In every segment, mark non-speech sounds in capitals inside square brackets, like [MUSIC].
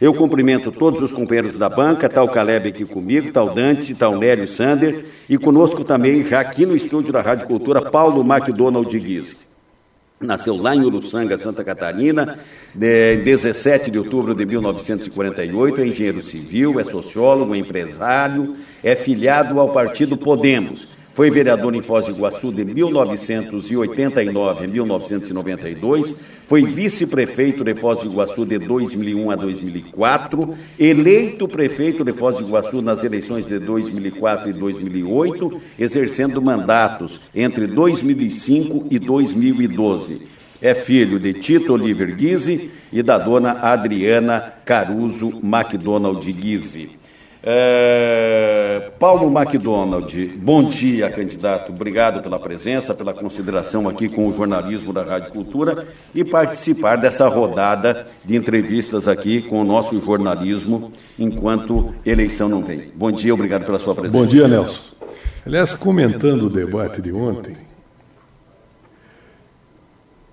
Eu cumprimento todos os companheiros da banca, tal Caleb aqui comigo, tal Dante, tal Nélio Sander, e conosco também, já aqui no estúdio da Rádio Cultura, Paulo McDonald Guise. Nasceu lá em Uruçanga, Santa Catarina, em 17 de outubro de 1948, é engenheiro civil, é sociólogo, é empresário, é filiado ao partido Podemos foi vereador em Foz do Iguaçu de 1989 a 1992, foi vice-prefeito de Foz do Iguaçu de 2001 a 2004, eleito prefeito de Foz do Iguaçu nas eleições de 2004 e 2008, exercendo mandatos entre 2005 e 2012. É filho de Tito Oliver Guise e da dona Adriana Caruso MacDonald Guise. É, Paulo MacDonald, bom dia, candidato. Obrigado pela presença, pela consideração aqui com o jornalismo da Rádio Cultura e participar dessa rodada de entrevistas aqui com o nosso jornalismo enquanto eleição não vem. Bom dia, obrigado pela sua presença. Bom dia, Nelson. Aliás, comentando o debate de ontem,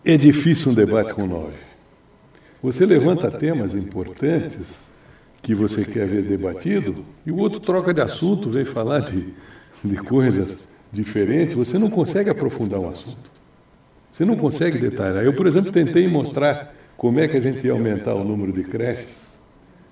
é difícil um debate com nove. Você levanta temas importantes que você quer ver debatido, e o outro troca de assunto, vem falar de, de coisas diferentes, você não consegue aprofundar um assunto. Você não consegue detalhar. Eu, por exemplo, tentei mostrar como é que a gente ia aumentar o número de creches,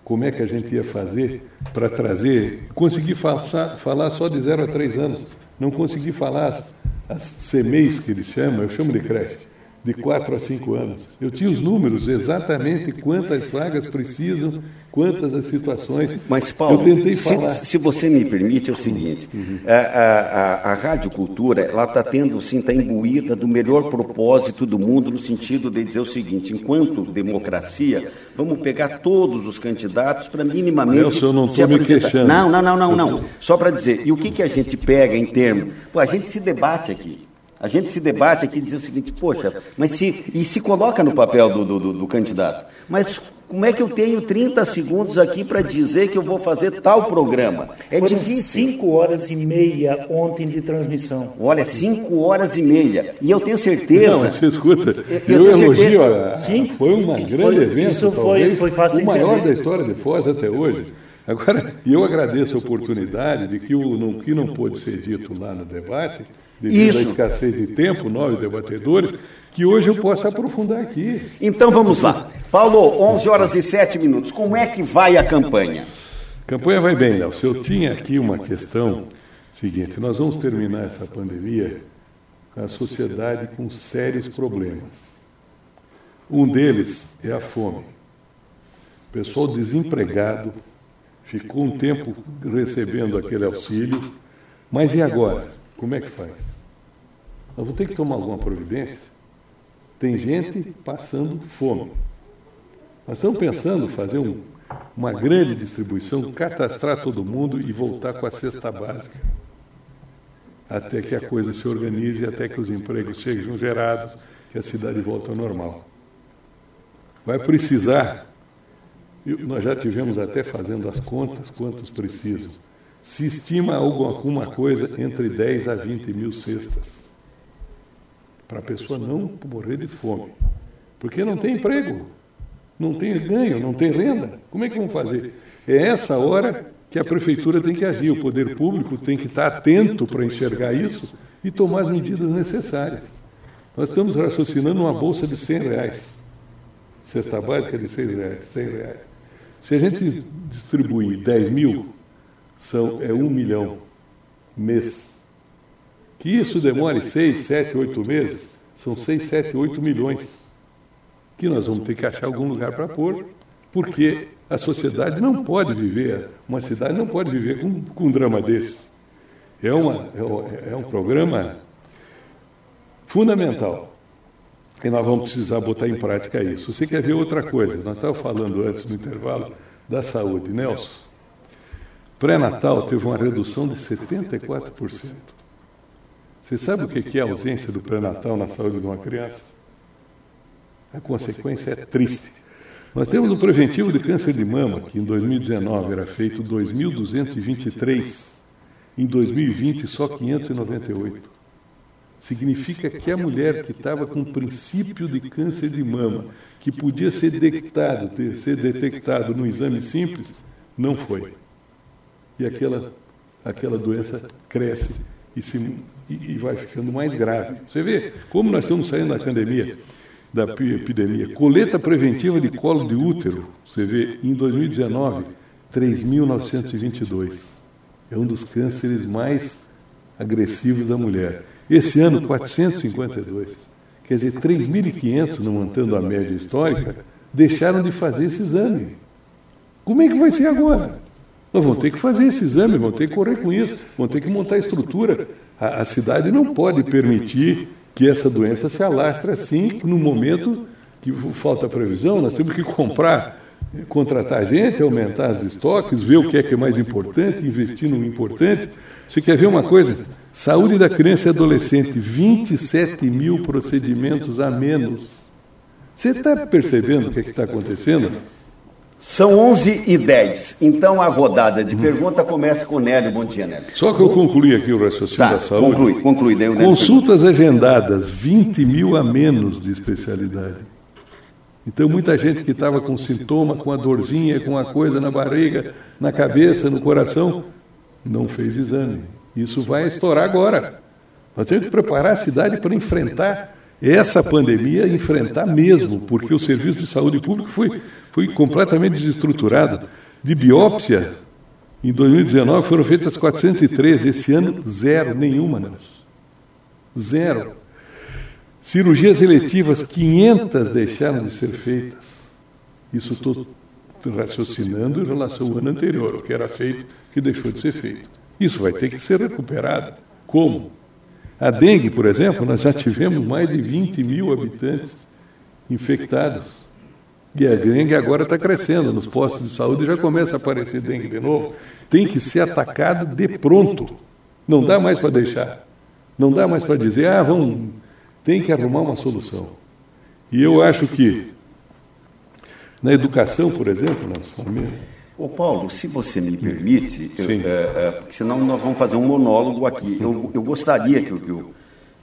como é que a gente ia fazer para trazer, consegui falar, só de 0 a 3 anos, não consegui falar as, as CMEIs que eles chamam, eu chamo de creche, de 4 a 5 anos. Eu tinha os números exatamente quantas vagas precisam quantas as situações. Mas, Paulo, eu tentei falar. Se, se você me permite, é o seguinte: uhum. a, a, a, a Rádio Cultura está tendo, sim, está imbuída do melhor propósito do mundo, no sentido de dizer o seguinte: enquanto democracia, vamos pegar todos os candidatos para minimamente. Nelson, eu não estou me queixando. Não, não, não, não, não. Só para dizer, e o que, que a gente pega em termos? Pô, a gente se debate aqui. A gente se debate aqui e diz o seguinte, poxa, mas se. E se coloca no papel do, do, do, do candidato. Mas como é que eu tenho 30 segundos aqui para dizer que eu vou fazer tal programa? É Foram difícil. cinco horas e meia ontem de transmissão. Olha, cinco horas e meia. E eu tenho certeza. Não, você escuta. Eu, eu elogio. A, Sim, foi um grande foi, evento. Isso foi, foi fácil O maior da história de Foz até hoje. Agora, eu agradeço a oportunidade de que o não, que não pôde ser dito lá no debate, devido Isso. à escassez de tempo, nove debatedores, que hoje eu possa aprofundar aqui. Então vamos lá. Paulo, 11 horas e 7 minutos. Como é que vai a campanha? Campanha vai bem, Nelson. Eu tinha aqui uma questão seguinte: nós vamos terminar essa pandemia com a sociedade com sérios problemas. Um deles é a fome. O pessoal desempregado ficou um tempo recebendo aquele auxílio, mas e agora? Como é que faz? Nós vamos ter que tomar alguma providência? Tem gente passando fome. Nós estamos pensando em fazer um, uma grande distribuição, cadastrar todo mundo e voltar com a cesta básica. Até que a coisa se organize, até que os empregos sejam gerados, que a cidade volte ao normal. Vai precisar, nós já tivemos até fazendo as contas quantos precisam. Se estima alguma coisa entre 10 a 20 mil cestas para a pessoa não morrer de fome. Porque não tem emprego, não tem ganho, não tem renda. Como é que vão fazer? É essa hora que a prefeitura tem que agir, o poder público tem que estar atento para enxergar isso e tomar as medidas necessárias. Nós estamos raciocinando uma bolsa de 100 reais, cesta básica de 100 reais. 100 reais. Se a gente distribuir 10 mil, são, é um milhão mês. Que isso demore seis, sete, oito meses, são seis, sete, oito milhões. Que nós vamos ter que achar algum lugar para pôr, porque a sociedade não pode viver, uma cidade não pode viver com, com um drama desse. É, uma, é, é um programa fundamental. E nós vamos precisar botar em prática isso. Você quer ver outra coisa? Nós estávamos falando antes no intervalo da saúde. Nelson, pré-natal teve uma redução de 74%. Você sabe o que é a ausência do pré-natal na saúde de uma criança? A consequência é triste. Nós temos o preventivo de câncer de mama, que em 2019 era feito 2.223, em 2020 só 598. significa que a mulher que estava com princípio de câncer de mama, que podia ser detectado, ser detectado no exame simples, não foi. E aquela, aquela doença cresce e, se, e, vai ficando mais grave. Você vê como nós estamos saindo da pandemia, da epidemia. Coleta preventiva de colo de útero, você vê, em 2019, 3.922. É um dos cânceres mais agressivos da mulher. Esse ano, 452. Quer dizer, 3.500, não mantendo a média histórica, deixaram de fazer esse exame. Como é que vai ser agora? Nós vamos ter que fazer esse exame, vamos ter que correr com isso, vamos ter que montar a estrutura. A, a cidade não pode permitir que essa doença se alastre assim, no momento que falta previsão, nós temos que comprar, contratar gente, aumentar os estoques, ver o que é que é mais importante, investir no importante. Você quer ver uma coisa? Saúde da criança e adolescente, 27 mil procedimentos a menos. Você está percebendo o que é está acontecendo? São 11 e 10. Então a rodada de pergunta começa com o Nélio. Bom dia, Nélio. Só que eu concluí aqui o raciocínio tá, da saúde. Conclui, conclui. Daí o Nélio Consultas pergunta. agendadas, 20 mil a menos de especialidade. Então muita gente que estava com sintoma, com a dorzinha, com a coisa na barriga, na cabeça, no coração, não fez exame. Isso vai estourar agora. Nós temos que preparar a cidade para enfrentar essa pandemia, enfrentar mesmo, porque o serviço de saúde público foi, foi completamente desestruturado. De biópsia, em 2019 foram feitas 413, esse ano zero, nenhuma, Nelson. Zero. Cirurgias eletivas, 500 deixaram de ser feitas. Isso estou raciocinando em relação ao ano anterior, o que era feito, que deixou de ser feito. Isso vai ter que ser recuperado. Como? A dengue, por exemplo, nós já tivemos mais de 20 mil habitantes infectados. E a dengue agora está crescendo. Nos postos de saúde já começa a aparecer dengue de novo. Tem que ser atacado de pronto. Não dá mais para deixar. Não dá mais para dizer, ah, vamos. Tem que arrumar uma solução. E eu acho que na educação, por exemplo, nós Ô Paulo, se você me permite, eu, é, é, porque senão nós vamos fazer um monólogo aqui. Eu, eu gostaria que, que,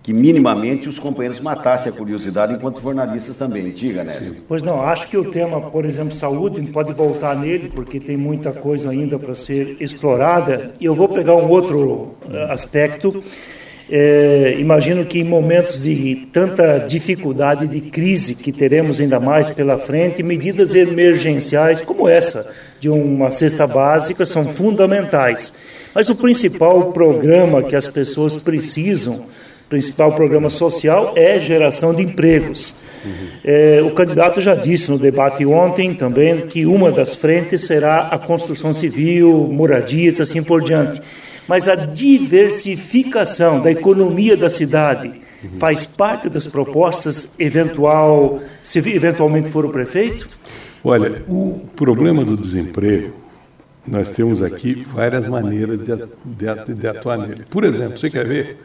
que, minimamente os companheiros matassem a curiosidade enquanto jornalistas também. Diga, né? Pois não, acho que o tema, por exemplo, saúde, pode voltar nele, porque tem muita coisa ainda para ser explorada. E eu vou pegar um outro uh, aspecto é, imagino que em momentos de tanta dificuldade, de crise que teremos ainda mais pela frente, medidas emergenciais como essa de uma cesta básica são fundamentais. Mas o principal programa que as pessoas precisam, principal programa social, é geração de empregos. É, o candidato já disse no debate ontem também que uma das frentes será a construção civil, moradias, assim por diante mas a diversificação da economia da cidade faz parte das propostas, eventual, se eventualmente for o prefeito? Olha, o problema do desemprego, nós temos aqui várias maneiras de, de, de atuar nele. Por exemplo, você quer ver?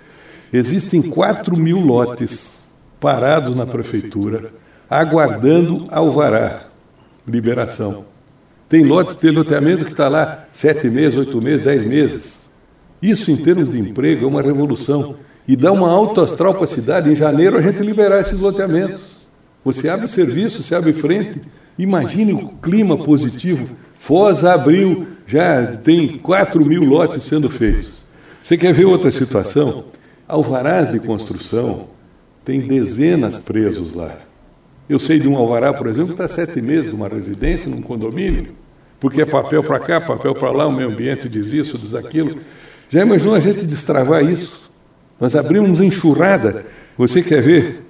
Existem 4 mil lotes parados na prefeitura, aguardando alvará, liberação. Tem lotes de loteamento que está lá sete meses, oito meses, dez meses. Isso, em termos de emprego, é uma revolução. E dá uma alta astral para a cidade. Em janeiro, a gente liberar esses loteamentos. Você abre serviço, você abre frente. Imagine o clima positivo. Foz abriu, já tem 4 mil lotes sendo feitos. Você quer ver outra situação? Alvarás de construção, tem dezenas presos lá. Eu sei de um alvará, por exemplo, que está sete meses numa residência, num condomínio, porque é papel para cá, papel para lá, o meio ambiente diz isso, diz aquilo. Já imaginou a gente destravar isso? Nós abrimos enxurrada. Você quer ver?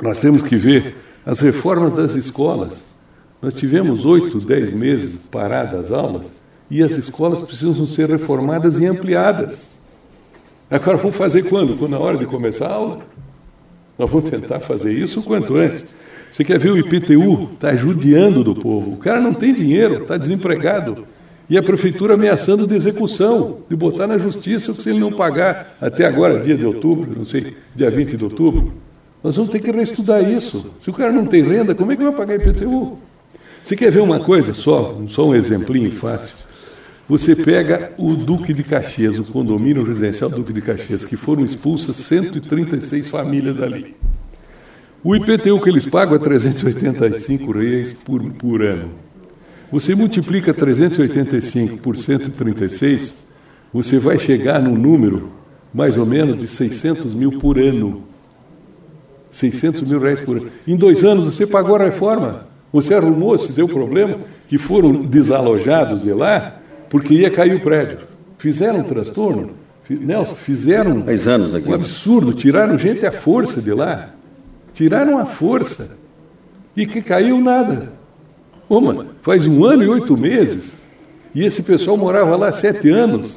Nós temos que ver as reformas das escolas. Nós tivemos oito, dez meses paradas as aulas e as escolas precisam ser reformadas e ampliadas. Agora vamos fazer quando? Quando na hora de começar a aula? Nós vamos tentar fazer isso o quanto antes. Você quer ver o IPTU? Está judiando do povo. O cara não tem dinheiro, está desempregado. E a prefeitura ameaçando de execução, de botar na justiça se ele não pagar até agora, dia de outubro, não sei, dia 20 de outubro. Nós vamos ter que reestudar isso. Se o cara não tem renda, como é que vai pagar IPTU? Você quer ver uma coisa só, só um exemplinho fácil? Você pega o Duque de Caxias, o condomínio residencial Duque de Caxias, que foram expulsas 136 famílias dali. O IPTU que eles pagam é 385 reais por, por ano. Você multiplica 385 por 136, você vai chegar num número mais ou menos de 600 mil por ano. 600 mil reais por ano. Em dois anos você pagou a reforma. Você arrumou, se deu problema, que foram desalojados de lá porque ia cair o prédio. Fizeram um transtorno. Nelson, fizeram Faz anos aqui. um absurdo, tiraram gente à força de lá. Tiraram a força. E que caiu nada. Ô, mano, faz um ano e oito meses. E esse pessoal morava lá sete anos.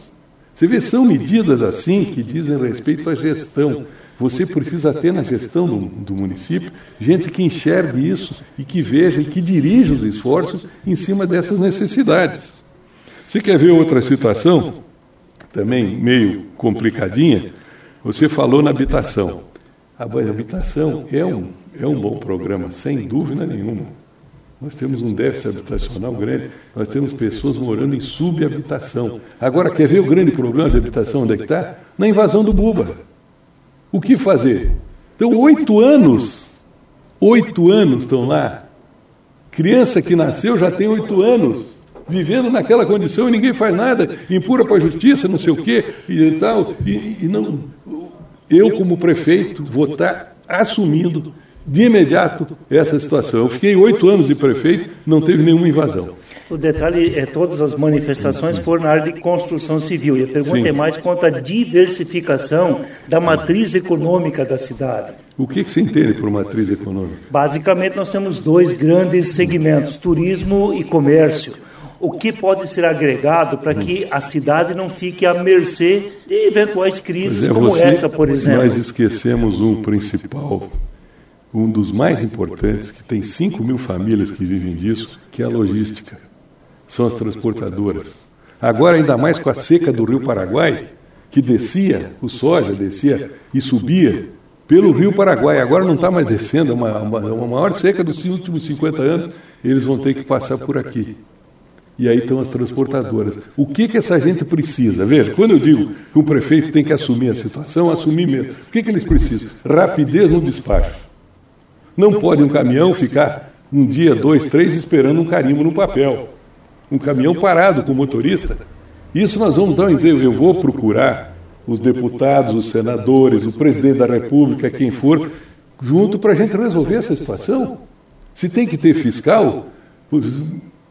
Você vê, são medidas assim que dizem respeito à gestão. Você precisa ter na gestão do, do, município gente que enxergue isso e que veja e que dirija os esforços em cima dessas necessidades. Você quer ver outra situação, também meio complicadinha? Você falou na habitação. A habitação é um, é um bom programa, sem dúvida nenhuma. Nós temos um déficit habitacional grande, nós temos pessoas morando em subhabitação. Agora, quer ver o grande problema de habitação onde é que está? Na invasão do Buba. O que fazer? Então, oito anos, oito anos estão lá. Criança que nasceu já tem oito anos, vivendo naquela condição e ninguém faz nada, impura para a justiça, não sei o quê e tal. E, e não, eu, como prefeito, vou estar assumindo de imediato essa situação. Eu fiquei oito anos de prefeito, não teve nenhuma invasão. O detalhe é todas as manifestações foram na área de construção civil. E a pergunta Sim. é mais quanto à diversificação da matriz econômica da cidade. O que, que se entende por matriz econômica? Basicamente, nós temos dois grandes segmentos: turismo e comércio o que pode ser agregado para que a cidade não fique à mercê de eventuais crises é, como você, essa, por exemplo. Nós esquecemos um principal, um dos mais importantes, que tem 5 mil famílias que vivem disso, que é a logística. São as transportadoras. Agora, ainda mais com a seca do Rio Paraguai, que descia, o soja descia e subia pelo Rio Paraguai. Agora não está mais descendo, é uma, uma, uma maior seca dos últimos 50 anos, eles vão ter que passar por aqui. E aí estão as transportadoras. O que, que essa gente precisa? Veja, quando eu digo que o prefeito tem que assumir a situação, assumir mesmo. O que, que eles precisam? Rapidez no despacho. Não pode um caminhão ficar um dia, dois, três esperando um carimbo no papel. Um caminhão parado com o motorista. Isso nós vamos dar um emprego. Eu vou procurar os deputados, os senadores, o presidente da República, quem for, junto para a gente resolver essa situação. Se tem que ter fiscal,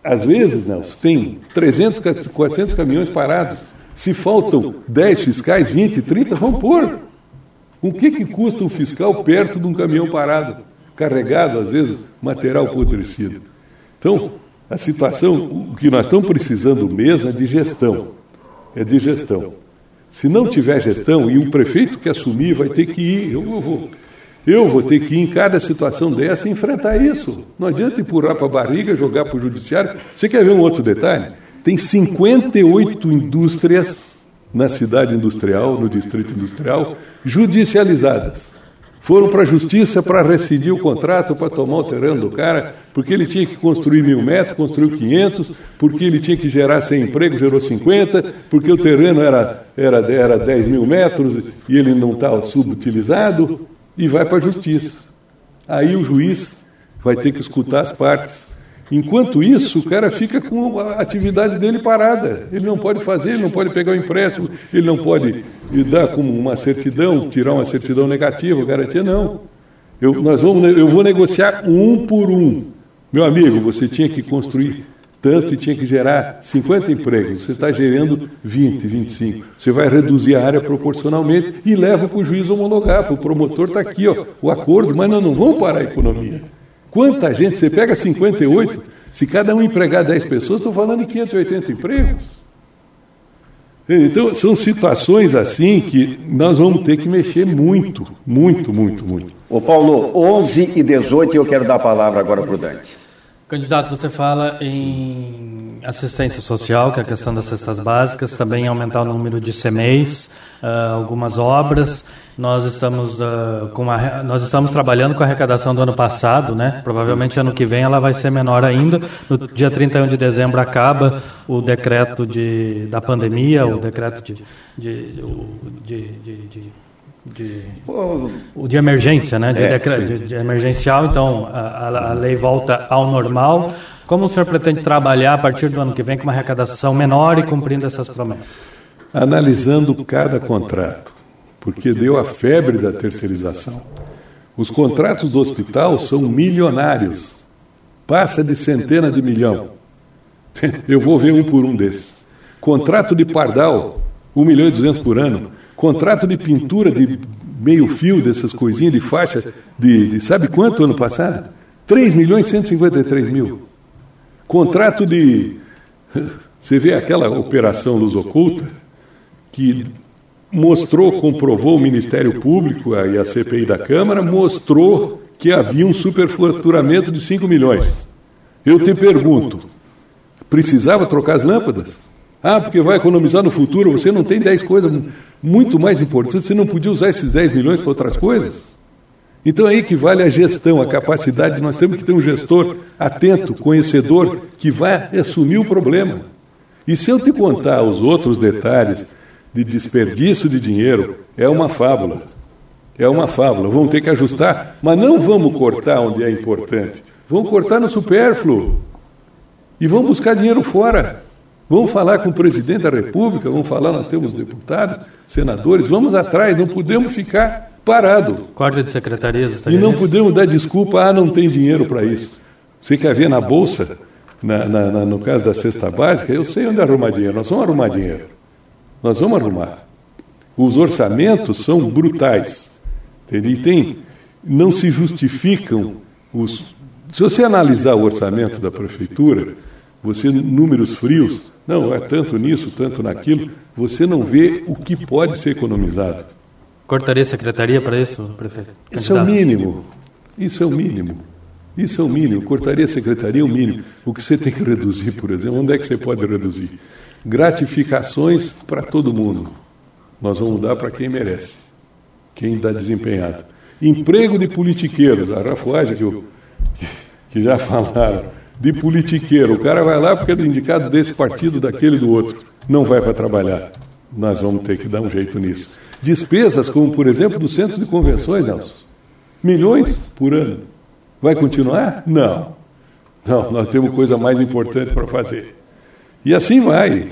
às vezes, Nelson, tem 300, 400 caminhões parados. Se faltam 10 fiscais, 20, 30, vão pôr. O que, que custa um fiscal perto de um caminhão parado, carregado, às vezes, material apodrecido? Então, a situação, o que nós estamos precisando mesmo é de gestão. É de gestão. Se não tiver gestão, e o prefeito que assumir vai ter que ir, eu vou eu vou ter que ir em cada situação dessa e enfrentar isso. Não adianta empurrar para a barriga, jogar para o judiciário. Você quer ver um outro detalhe? Tem 58 indústrias na cidade industrial, no distrito industrial, judicializadas. Foram para a justiça para rescindir o contrato, para tomar o terreno do cara, porque ele tinha que construir mil metros, construiu 500, porque ele tinha que gerar 100 empregos, gerou 50, porque o terreno era, era, era 10 mil metros e ele não estava subutilizado e vai para a justiça. Aí o juiz vai ter que escutar as partes. Enquanto isso, o cara fica com a atividade dele parada. Ele não pode fazer, ele não pode pegar o empréstimo, ele não pode dar como uma certidão, tirar uma certidão negativa, garantia, não. Eu, nós vamos, eu vou negociar um por um. Meu amigo, você tinha que construir tanto e tinha que gerar 50 empregos. Você está gerando 20, 25. Você vai reduzir a área proporcionalmente e leva para o juiz homologar, para o promotor está aqui, ó, o acordo, mas não, não vão parar a economia. Quanta gente? Você pega 58, se cada um empregar 10 pessoas, estou falando em 580 empregos. Então, são situações assim que nós vamos ter que mexer muito, muito, muito, muito. Ô Paulo, 11 e 18, eu quero dar a palavra agora para o Dante. Candidato, você fala em assistência social, que é a questão das cestas básicas, também aumentar o número de CMEs, uh, algumas obras. Nós estamos, uh, com a, nós estamos trabalhando com a arrecadação do ano passado, né? Provavelmente ano que vem ela vai ser menor ainda. No dia 31 de dezembro acaba o decreto de, da pandemia, o decreto de, de, de, de de, o de emergência, né? De, é, de, de emergencial, então a, a, lei volta ao normal. Como o senhor pretende trabalhar a partir do ano que vem com uma arrecadação menor e cumprindo essas promessas? Analisando cada contrato, porque deu a febre da terceirização. Os contratos do hospital são milionários, passa de centena de milhão. [LAUGHS] Eu vou ver um por um desses. Contrato de pardal, 1 milhão e 200 por ano Contrato de pintura de meio fio, dessas coisinhas de faixa, de, de sabe quanto ano passado? 3 milhões e 153 mil. Contrato de. [LAUGHS] Você vê aquela operação Luz Oculta, que mostrou, comprovou o Ministério Público e a CPI da Câmara, mostrou que havia um superfaturamento de 5 milhões. Eu te pergunto, precisava trocar as lâmpadas? Ah, porque vai economizar no futuro, você não tem 10 coisas muito mais importantes, você não podia usar esses 10 milhões para outras coisas? Então aí que vale a gestão, a capacidade, nós temos que ter um gestor atento, conhecedor, que vai assumir o problema. E se eu te contar os outros detalhes de desperdício de dinheiro, é uma fábula. É uma fábula. Vamos ter que ajustar, mas não vamos cortar onde é importante. Vamos cortar no supérfluo. E vamos buscar dinheiro fora. Vamos falar com o presidente da República, vamos falar, nós temos deputados, senadores, vamos atrás, não podemos ficar parados. Corte de secretarias. E não podemos dar desculpa, ah, não tem dinheiro para isso. Você quer ver na Bolsa, na, na, na, no caso da cesta básica, eu sei onde arrumar dinheiro, nós vamos arrumar dinheiro. Nós vamos arrumar. Os orçamentos são brutais. E tem, não se justificam os. Se você analisar o orçamento da prefeitura, você números frios, não, é tanto nisso, tanto naquilo, você não vê o que pode ser economizado. Cortaria a secretaria para isso, prefeito? Isso é o mínimo. Isso é o mínimo. Isso é o mínimo. Cortaria a secretaria é o mínimo. O que você tem que reduzir, por exemplo, onde é que você pode reduzir? Gratificações para todo mundo. Nós vamos dar para quem merece, quem está desempenhado. Emprego de politiqueiros, a rafuagem que, eu, que já falaram de politiqueiro. O cara vai lá porque é indicado desse partido, daquele do outro. Não vai para trabalhar. Nós vamos ter que dar um jeito nisso. Despesas, como por exemplo do centro de convenções, Nelson. Milhões por ano. Vai continuar? Não. Não, nós temos coisa mais importante para fazer. E assim vai.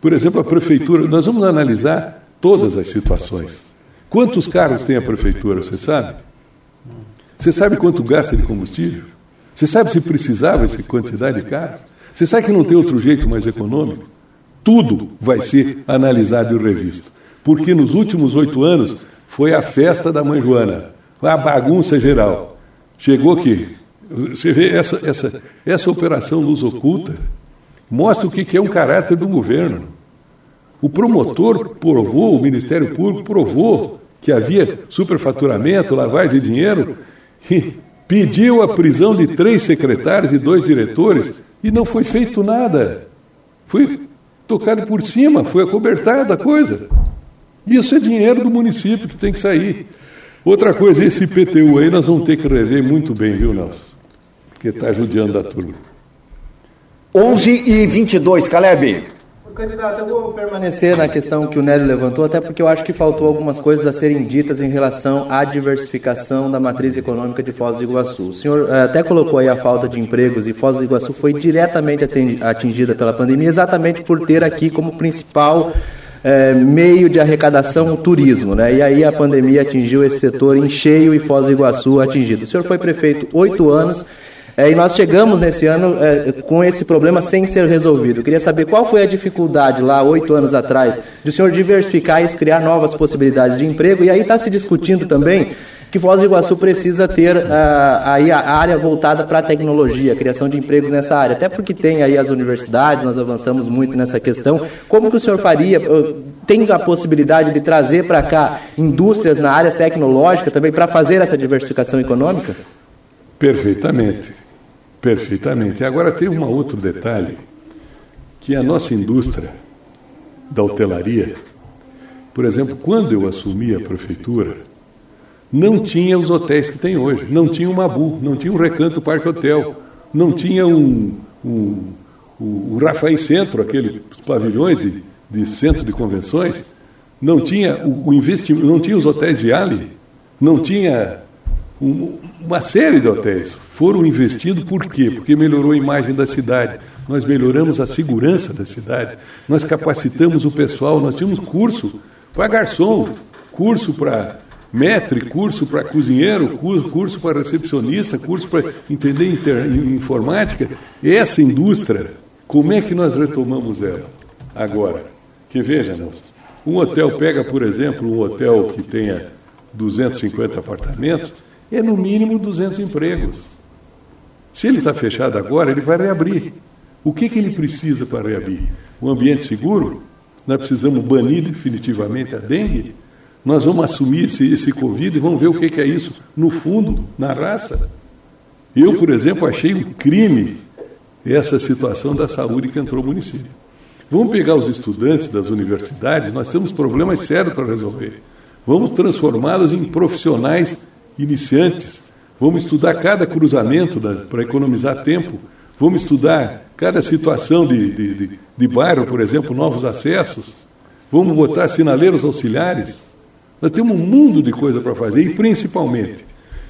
Por exemplo, a prefeitura, nós vamos analisar todas as situações. Quantos carros tem a prefeitura, você sabe? Você sabe quanto gasta de combustível? Você sabe se precisava essa quantidade de carros? Você sabe que não tem outro jeito mais econômico? Tudo vai ser analisado e revisto. Porque nos últimos oito anos foi a festa da mãe Joana, a bagunça geral. Chegou que, você vê essa, essa, essa operação Luz Oculta, mostra o que é um caráter do governo. O promotor provou, o Ministério Público provou que havia superfaturamento, lavagem de dinheiro, e pediu a prisão de três secretários e dois diretores e não foi feito nada. Foi tocado por cima, foi acobertada a coisa. Isso é dinheiro do município que tem que sair. Outra coisa, esse IPTU aí nós vamos ter que rever muito bem, viu, Nelson? Porque está judiando da turma. 11 e 22, Caleb. Candidato, eu vou permanecer na questão que o Nélio levantou, até porque eu acho que faltou algumas coisas a serem ditas em relação à diversificação da matriz econômica de Foz do Iguaçu. O senhor eh, até colocou aí a falta de empregos e Foz do Iguaçu foi diretamente atingida pela pandemia, exatamente por ter aqui como principal é, meio de arrecadação o turismo, né? E aí a pandemia atingiu esse setor em cheio e Foz do Iguaçu atingido. O senhor foi prefeito oito anos é, e nós chegamos nesse ano é, com esse problema sem ser resolvido. Eu queria saber qual foi a dificuldade lá, oito anos atrás, de o senhor diversificar e criar novas possibilidades de emprego. E aí está se discutindo também que Foz do Iguaçu precisa ter uh, aí a área voltada para a tecnologia, a criação de empregos nessa área. Até porque tem aí as universidades, nós avançamos muito nessa questão. Como que o senhor faria? Tem a possibilidade de trazer para cá indústrias na área tecnológica também para fazer essa diversificação econômica? Perfeitamente. Perfeitamente. Agora tem um outro detalhe, que a nossa indústria da hotelaria, Por exemplo, quando eu assumi a prefeitura, não tinha os hotéis que tem hoje. Não tinha o Mabu, não tinha o Recanto Parque Hotel, não tinha um, um, o, o Rafael Centro, aqueles pavilhões de, de centro de convenções, não tinha o, o investimento, não tinha os hotéis Viale, não tinha um, uma série de hotéis. Foram investidos por quê? Porque melhorou a imagem da cidade. Nós melhoramos a segurança da cidade. Nós capacitamos o pessoal. Nós tínhamos curso para garçom, curso para metre, curso para cozinheiro, curso para recepcionista, curso para entender inter, informática. Essa indústria, como é que nós retomamos ela agora? Que veja, um hotel pega, por exemplo, um hotel que tenha 250 apartamentos, é no mínimo 200 empregos. Se ele está fechado agora, ele vai reabrir. O que, que ele precisa para reabrir? Um ambiente seguro? Nós precisamos banir definitivamente a dengue? Nós vamos assumir esse, esse Covid e vamos ver o que, que é isso no fundo, na raça. Eu, por exemplo, achei um crime essa situação da saúde que entrou no município. Vamos pegar os estudantes das universidades, nós temos problemas sérios para resolver. Vamos transformá-los em profissionais iniciantes. Vamos estudar cada cruzamento para economizar tempo. Vamos estudar cada situação de, de, de, de bairro, por exemplo, novos acessos. Vamos botar sinaleiros auxiliares. Nós temos um mundo de coisa para fazer e, principalmente,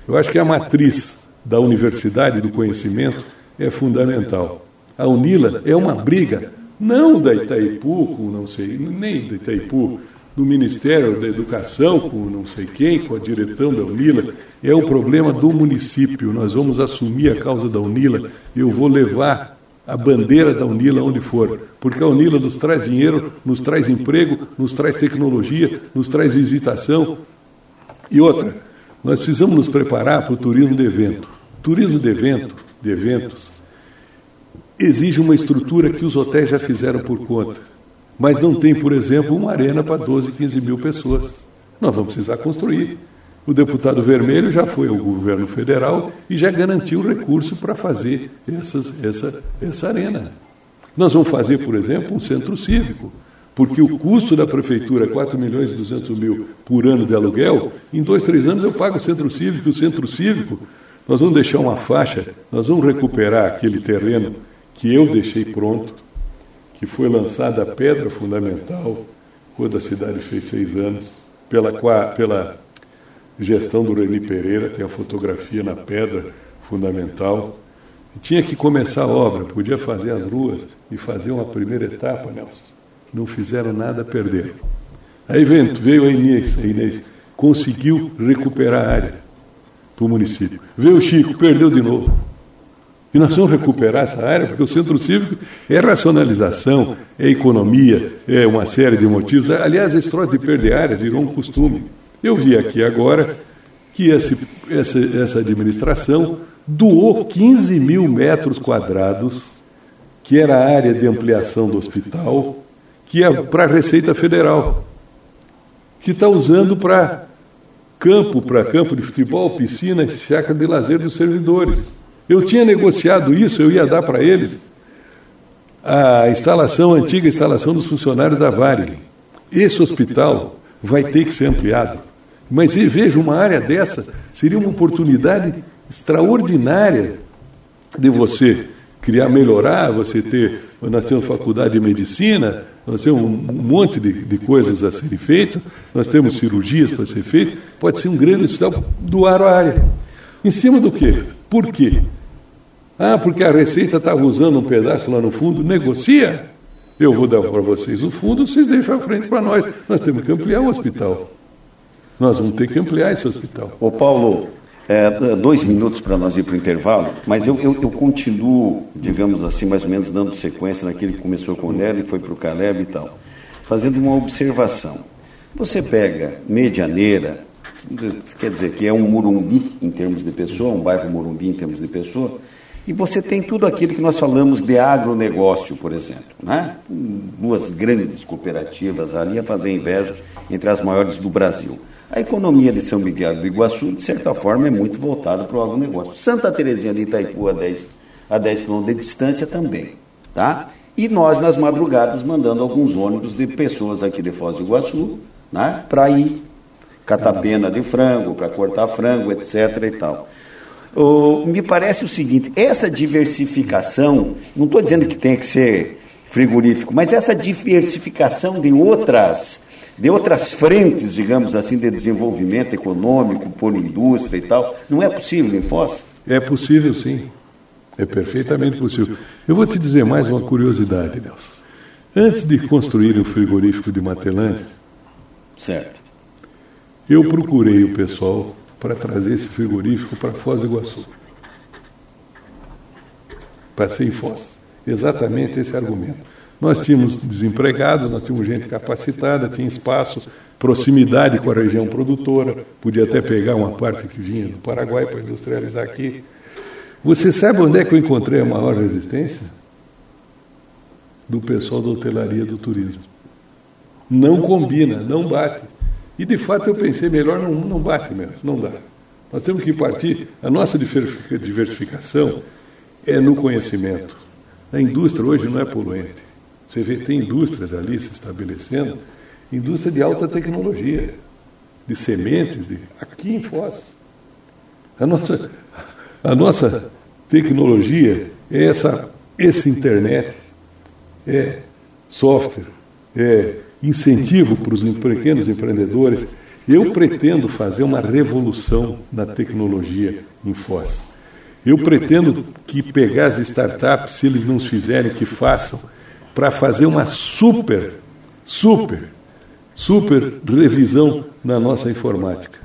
eu acho que a matriz da universidade do conhecimento é fundamental. A UNILA é uma briga, não da Itaipu, não sei, nem da Itaipu, do Ministério da Educação, com não sei quem, com a direção da UNILA, é o problema do município. Nós vamos assumir a causa da UNILA, eu vou levar a bandeira da Unila onde for, porque a Unila nos traz dinheiro, nos traz emprego, nos traz tecnologia, nos traz visitação. E outra, nós precisamos nos preparar para o turismo de evento. Turismo de evento, de eventos, exige uma estrutura que os hotéis já fizeram por conta. Mas não tem, por exemplo, uma arena para 12, 15 mil pessoas. Nós vamos precisar construir. O deputado Vermelho já foi ao governo federal e já garantiu recurso para fazer essas, essa, essa arena. Nós vamos fazer, por exemplo, um centro cívico, porque o custo da prefeitura é 4 milhões e 200 mil por ano de aluguel, em dois, três anos eu pago o centro cívico, o centro cívico, nós vamos deixar uma faixa, nós vamos recuperar aquele terreno que eu deixei pronto, que foi lançada a pedra fundamental quando a cidade fez seis anos, pela, pela gestão do Reni Pereira, tem a fotografia na pedra fundamental. Tinha que começar a obra, podia fazer as ruas e fazer uma primeira etapa, Nelson. Não fizeram nada, perderam. Aí veio, veio a Inês, a Inês conseguiu recuperar a área para o município. Veio o Chico, perdeu de novo. E nós vamos recuperar essa área, porque o centro cívico é racionalização, é economia, é uma série de motivos. Aliás, esse troço de perder área virou um costume. Eu vi aqui agora que esse, essa, essa administração doou 15 mil metros quadrados, que era a área de ampliação do hospital, que é para a Receita Federal, que está usando para campo, para campo de futebol, piscina, chácara de lazer dos servidores. Eu tinha negociado isso, eu ia dar para eles a instalação, a antiga instalação dos funcionários da Varig. Esse hospital vai ter que ser ampliado. Mas veja, uma área dessa seria uma oportunidade extraordinária de você criar, melhorar, você ter. Nós temos faculdade de medicina, nós temos um monte de, de coisas a serem feitas, nós temos cirurgias para ser feitas, pode ser um grande hospital, doar a área. Em cima do quê? Por quê? Ah, porque a Receita estava usando um pedaço lá no fundo, negocia. Eu vou dar para vocês o fundo, vocês deixam à frente para nós. Nós temos que ampliar o hospital. Nós vamos ter que ampliar esse hospital. Ô Paulo, é, dois minutos para nós ir para o intervalo, mas eu, eu, eu, continuo, digamos assim, mais ou menos dando sequência naquele que começou com o e foi para o Caleb e tal, fazendo uma observação. Você pega Medianeira, quer dizer que é um Morumbi em termos de pessoa, um bairro Morumbi em termos de pessoa, e você tem tudo aquilo que nós falamos de agronegócio, por exemplo. Né? Duas grandes cooperativas ali a fazer inveja entre as maiores do Brasil. A economia de São Miguel do Iguaçu, de certa forma, é muito voltada para o agronegócio. Santa Terezinha de Itaipu, a 10, a 10 quilômetros de distância, também. Tá? E nós, nas madrugadas, mandando alguns ônibus de pessoas aqui de Foz do Iguaçu né? para ir catar pena de frango, para cortar frango, etc. e tal. Oh, me parece o seguinte: essa diversificação, não estou dizendo que tem que ser frigorífico, mas essa diversificação de outras de outras frentes, digamos assim, de desenvolvimento econômico, por indústria e tal, não é possível em Foz? É possível, sim. É perfeitamente possível. Eu vou te dizer mais uma curiosidade, Nelson. Antes de construir o frigorífico de Matelândia, certo. eu procurei o pessoal para trazer esse frigorífico para Foz do Iguaçu. Para ser em Foz. Exatamente esse argumento. Nós tínhamos desempregados, nós tínhamos gente capacitada, tinha espaço, proximidade com a região produtora, podia até pegar uma parte que vinha do Paraguai para industrializar aqui. Você sabe onde é que eu encontrei a maior resistência? Do pessoal da hotelaria do turismo. Não combina, não bate. E de fato eu pensei, melhor não, não bate mesmo, não dá. Nós temos que partir, a nossa diversificação é no conhecimento. A indústria hoje não é poluente. Você vê, tem indústrias ali se estabelecendo, indústria de alta tecnologia, de sementes, de, aqui em Foz. A nossa, a nossa tecnologia é essa, essa internet, é software, é incentivo para os pequenos empreendedores. Eu pretendo fazer uma revolução na tecnologia em Foz. Eu pretendo que pegar as startups, se eles não fizerem, que façam, para fazer uma super, super, super revisão na nossa informática.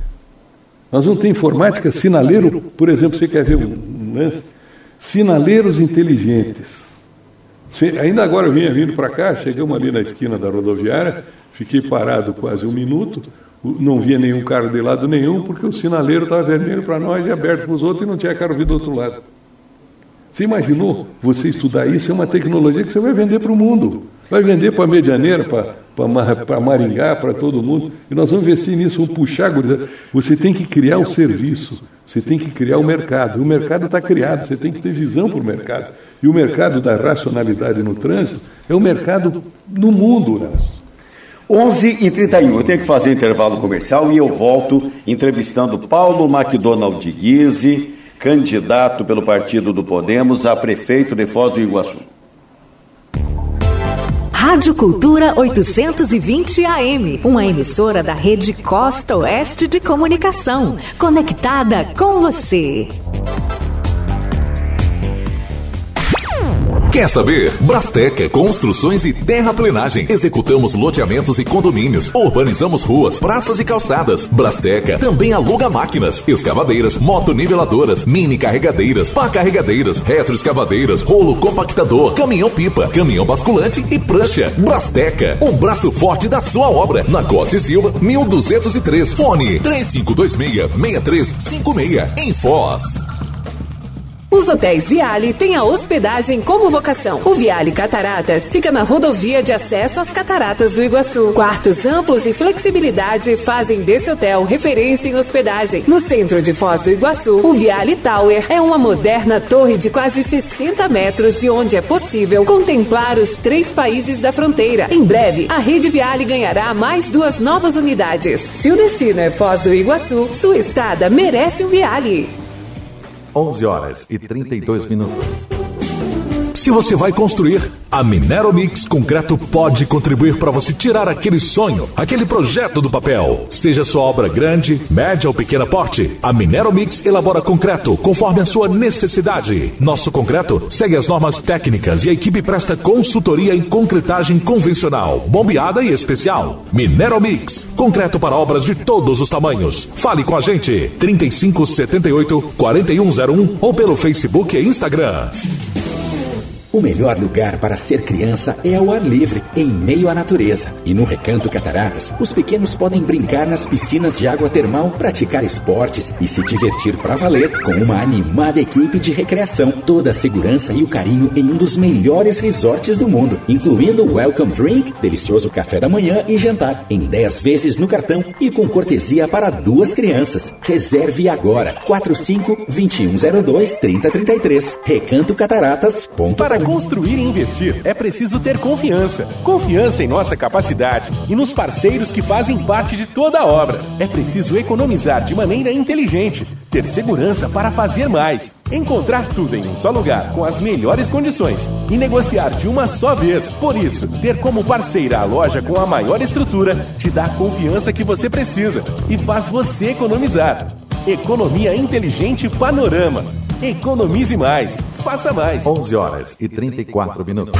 Nós vamos ter informática sinaleiro, por exemplo, você quer ver um lance? Sinaleiros inteligentes. Ainda agora eu vinha vindo para cá, chegamos ali na esquina da rodoviária, fiquei parado quase um minuto, não via nenhum carro de lado nenhum, porque o sinaleiro estava vermelho para nós e aberto para os outros e não tinha carro vindo do outro lado. Você imaginou você estudar isso? É uma tecnologia que você vai vender para o mundo. Vai vender para a Medianeira, para Maringá, para todo mundo. E nós vamos investir nisso, vamos puxar. Você tem que criar o serviço, você tem que criar o mercado. O mercado está criado, você tem que ter visão para o mercado. E o mercado da racionalidade no trânsito é o mercado no mundo, Nelson. 11 e 31 eu tenho que fazer intervalo comercial e eu volto entrevistando Paulo McDonald Guise, candidato pelo partido do Podemos a prefeito de Foz do Iguaçu. Rádio Cultura 820 AM, uma emissora da rede Costa Oeste de Comunicação, conectada com você. Quer saber? Brasteca, construções e terraplenagem. Executamos loteamentos e condomínios. Urbanizamos ruas, praças e calçadas. Brasteca também aluga máquinas, escavadeiras, motoniveladoras, mini carregadeiras, pá carregadeiras, retroescavadeiras, rolo compactador, caminhão-pipa, caminhão basculante e prancha. Brasteca, o braço forte da sua obra. Na Costa e Silva, 1203. Fone 3526-6356. Em Foz. Os hotéis Viale têm a hospedagem como vocação. O Viale Cataratas fica na rodovia de acesso às Cataratas do Iguaçu. Quartos amplos e flexibilidade fazem desse hotel referência em hospedagem. No centro de Foz do Iguaçu, o Viale Tower é uma moderna torre de quase 60 metros de onde é possível contemplar os três países da fronteira. Em breve, a rede Viale ganhará mais duas novas unidades. Se o destino é Foz do Iguaçu, sua estada merece o Viale. 11 horas e 32 minutos. Se você vai construir, a Minero Mix Concreto pode contribuir para você tirar aquele sonho, aquele projeto do papel. Seja sua obra grande, média ou pequena porte, a Minero Mix elabora concreto conforme a sua necessidade. Nosso concreto segue as normas técnicas e a equipe presta consultoria em concretagem convencional, bombeada e especial. Minero Mix, concreto para obras de todos os tamanhos. Fale com a gente 3578 4101 ou pelo Facebook e Instagram. O melhor lugar para ser criança é ao ar livre, em meio à natureza. E no Recanto Cataratas, os pequenos podem brincar nas piscinas de água termal, praticar esportes e se divertir para valer com uma animada equipe de recreação. Toda a segurança e o carinho em um dos melhores resorts do mundo, incluindo Welcome Drink, delicioso café da manhã e jantar, em 10 vezes no cartão e com cortesia para duas crianças. Reserve agora. 45 2102 3033. Recantocataratas.com construir e investir é preciso ter confiança. Confiança em nossa capacidade e nos parceiros que fazem parte de toda a obra. É preciso economizar de maneira inteligente, ter segurança para fazer mais, encontrar tudo em um só lugar com as melhores condições e negociar de uma só vez. Por isso, ter como parceira a loja com a maior estrutura te dá a confiança que você precisa e faz você economizar. Economia Inteligente Panorama. Economize mais. Faça mais. 11 horas e 34 minutos.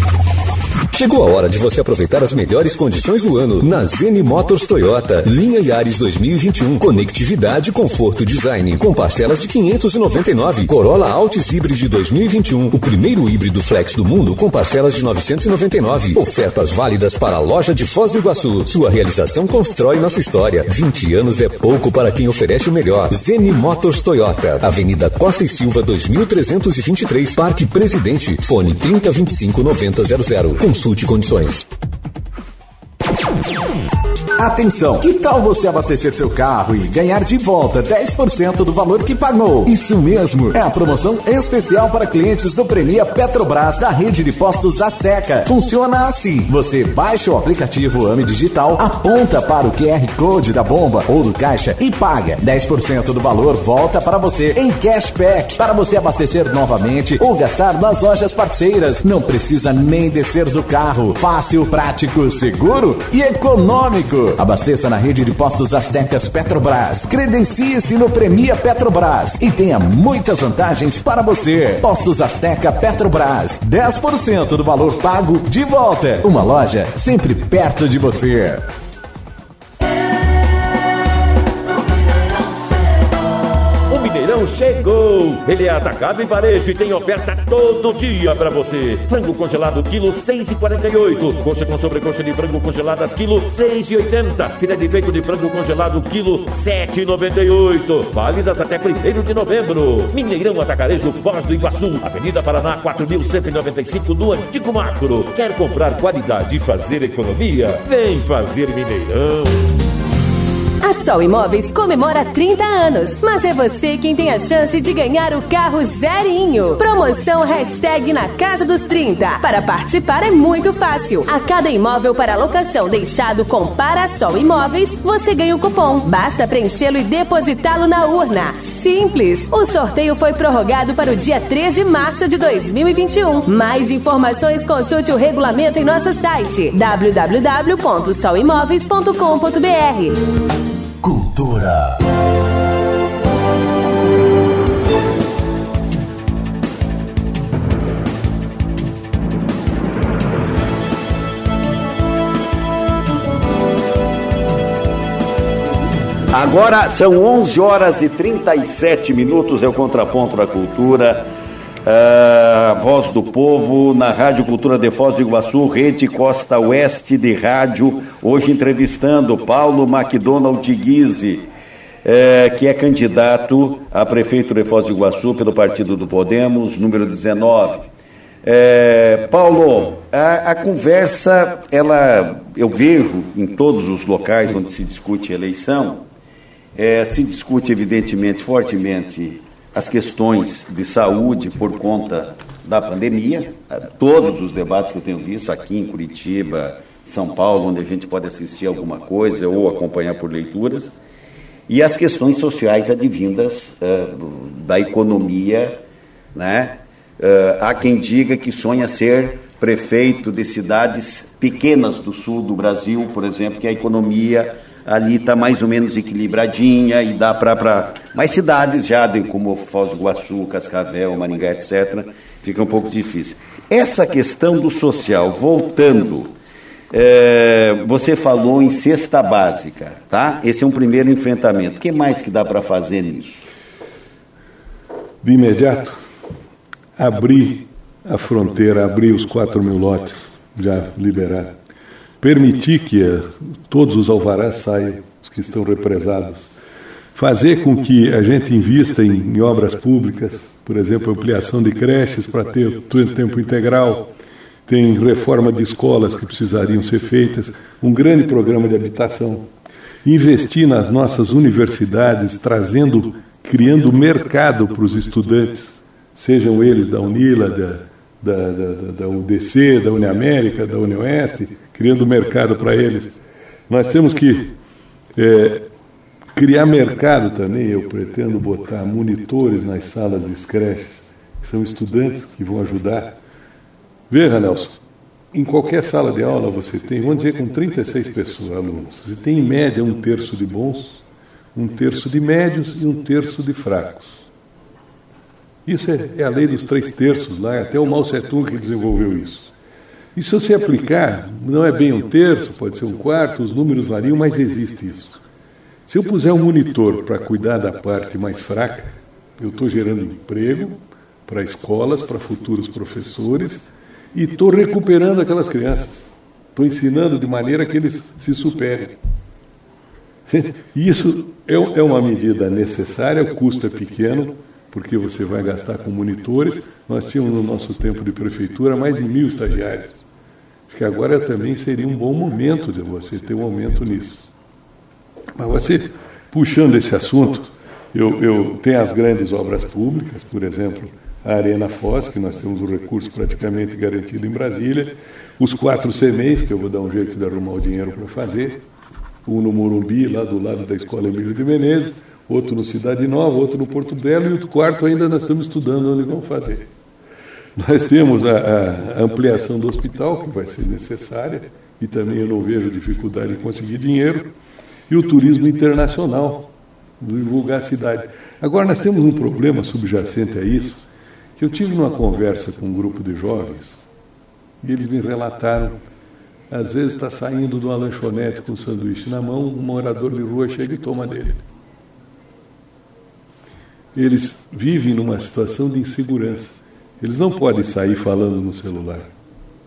Chegou a hora de você aproveitar as melhores condições do ano na Zene Motors Toyota. Linha Yaris 2021. Conectividade, conforto, design. Com parcelas de 599. Corolla Altis Hybrid 2021. O primeiro híbrido flex do mundo com parcelas de 999. Ofertas válidas para a loja de Foz do Iguaçu. Sua realização constrói nossa história. 20 anos é pouco para quem oferece o melhor. Zene Motors Toyota. Avenida Costa e Silva 2323. Parque Presidente. Fone 3025 9000. Consulte condições. Atenção! Que tal você abastecer seu carro e ganhar de volta 10% do valor que pagou? Isso mesmo! É a promoção especial para clientes do Premia Petrobras da rede de postos Azteca. Funciona assim: você baixa o aplicativo AME Digital, aponta para o QR Code da bomba ou do caixa e paga. 10% do valor volta para você em cashback para você abastecer novamente ou gastar nas lojas parceiras. Não precisa nem descer do carro. Fácil, prático, seguro e econômico. Abasteça na rede de postos Aztecas Petrobras. Credencie-se no Premia Petrobras e tenha muitas vantagens para você. Postos Azteca Petrobras. 10% do valor pago de volta. Uma loja sempre perto de você. Chegou! Ele é atacado em varejo e tem oferta todo dia pra você. Frango congelado, quilo 6,48. Coxa com sobrecoxa de frango congeladas, quilo 6,80. Filé de peito de frango congelado, quilo 7,98. Válidas até 1 de novembro. Mineirão Atacarejo, Foz do Iguaçu. Avenida Paraná, 4.195, no Antigo Macro. Quer comprar qualidade e fazer economia? Vem fazer Mineirão. Sol Imóveis comemora 30 anos, mas é você quem tem a chance de ganhar o carro zerinho. Promoção hashtag na Casa dos 30. Para participar é muito fácil. A cada imóvel para locação deixado com Parasol Imóveis, você ganha o cupom. Basta preenchê-lo e depositá-lo na urna. Simples. O sorteio foi prorrogado para o dia 3 de março de 2021. Mais informações consulte o regulamento em nosso site www.solimóveis.com.br. Agora são 11 horas e 37 minutos, é o Contraponto da Cultura. A voz do povo na Rádio Cultura de Foz do Iguaçu, Rede Costa Oeste de Rádio. Hoje entrevistando Paulo McDonald Guise, eh, que é candidato a prefeito de Foz do Iguaçu pelo Partido do Podemos, número 19. Eh, Paulo, a, a conversa, ela, eu vejo em todos os locais onde se discute eleição, eh, se discute evidentemente fortemente as questões de saúde por conta da pandemia, todos os debates que eu tenho visto aqui em Curitiba, São Paulo, onde a gente pode assistir alguma coisa ou acompanhar por leituras, e as questões sociais advindas uh, da economia, né? Uh, há quem diga que sonha ser prefeito de cidades pequenas do sul do Brasil, por exemplo, que a economia ali está mais ou menos equilibradinha e dá para. Mas cidades já, como Foz do Iguaçu, Cascavel, Maringá, etc., fica um pouco difícil. Essa questão do social, voltando, é, você falou em cesta básica, tá? Esse é um primeiro enfrentamento. O que mais que dá para fazer nisso? De imediato, abrir a fronteira, abrir os 4 mil lotes já liberados permitir que eh, todos os alvarás saiam, os que estão represados, fazer com que a gente invista em, em obras públicas, por exemplo, ampliação de creches para ter tempo integral, tem reforma de escolas que precisariam ser feitas, um grande programa de habitação, investir nas nossas universidades, trazendo, criando mercado para os estudantes, sejam eles da Unila, da, da, da, da UDC, da Uniamérica, da Unioeste, criando mercado para eles. Nós temos que é, criar mercado também. Eu pretendo botar monitores nas salas de creches, que são estudantes que vão ajudar. Veja, Nelson, em qualquer sala de aula você tem, vamos dizer, com 36 pessoas, alunos, você tem em média um terço de bons, um terço de médios e um terço de fracos. Isso é, é a lei dos três terços lá, até o Mao Tung que desenvolveu isso. E se você aplicar, não é bem um terço, pode ser um quarto, os números variam, mas existe isso. Se eu puser um monitor para cuidar da parte mais fraca, eu estou gerando emprego para escolas, para futuros professores e estou recuperando aquelas crianças. Estou ensinando de maneira que eles se superem. [LAUGHS] Isso é, é uma medida necessária, o custo é pequeno, porque você vai gastar com monitores. Nós tínhamos no nosso tempo de prefeitura mais de mil estagiários. Acho que agora também seria um bom momento de você ter um aumento nisso. Mas você, puxando esse assunto, eu, eu tenho as grandes obras públicas, por exemplo, a Arena Foz, que nós temos o recurso praticamente garantido em Brasília, os quatro CMEs, que eu vou dar um jeito de arrumar o dinheiro para fazer, um no Morumbi, lá do lado da Escola Emílio de Menezes, outro no Cidade Nova, outro no Porto Belo, e o quarto ainda nós estamos estudando onde vamos fazer. Nós temos a, a ampliação do hospital, que vai ser necessária, e também eu não vejo dificuldade em conseguir dinheiro, e o turismo internacional, divulgar a cidade. Agora, nós temos um problema subjacente a isso, que eu tive numa conversa com um grupo de jovens e eles me relataram, às vezes está saindo de uma lanchonete com um sanduíche na mão, um morador de rua chega e toma dele. Eles vivem numa situação de insegurança. Eles não podem sair falando no celular.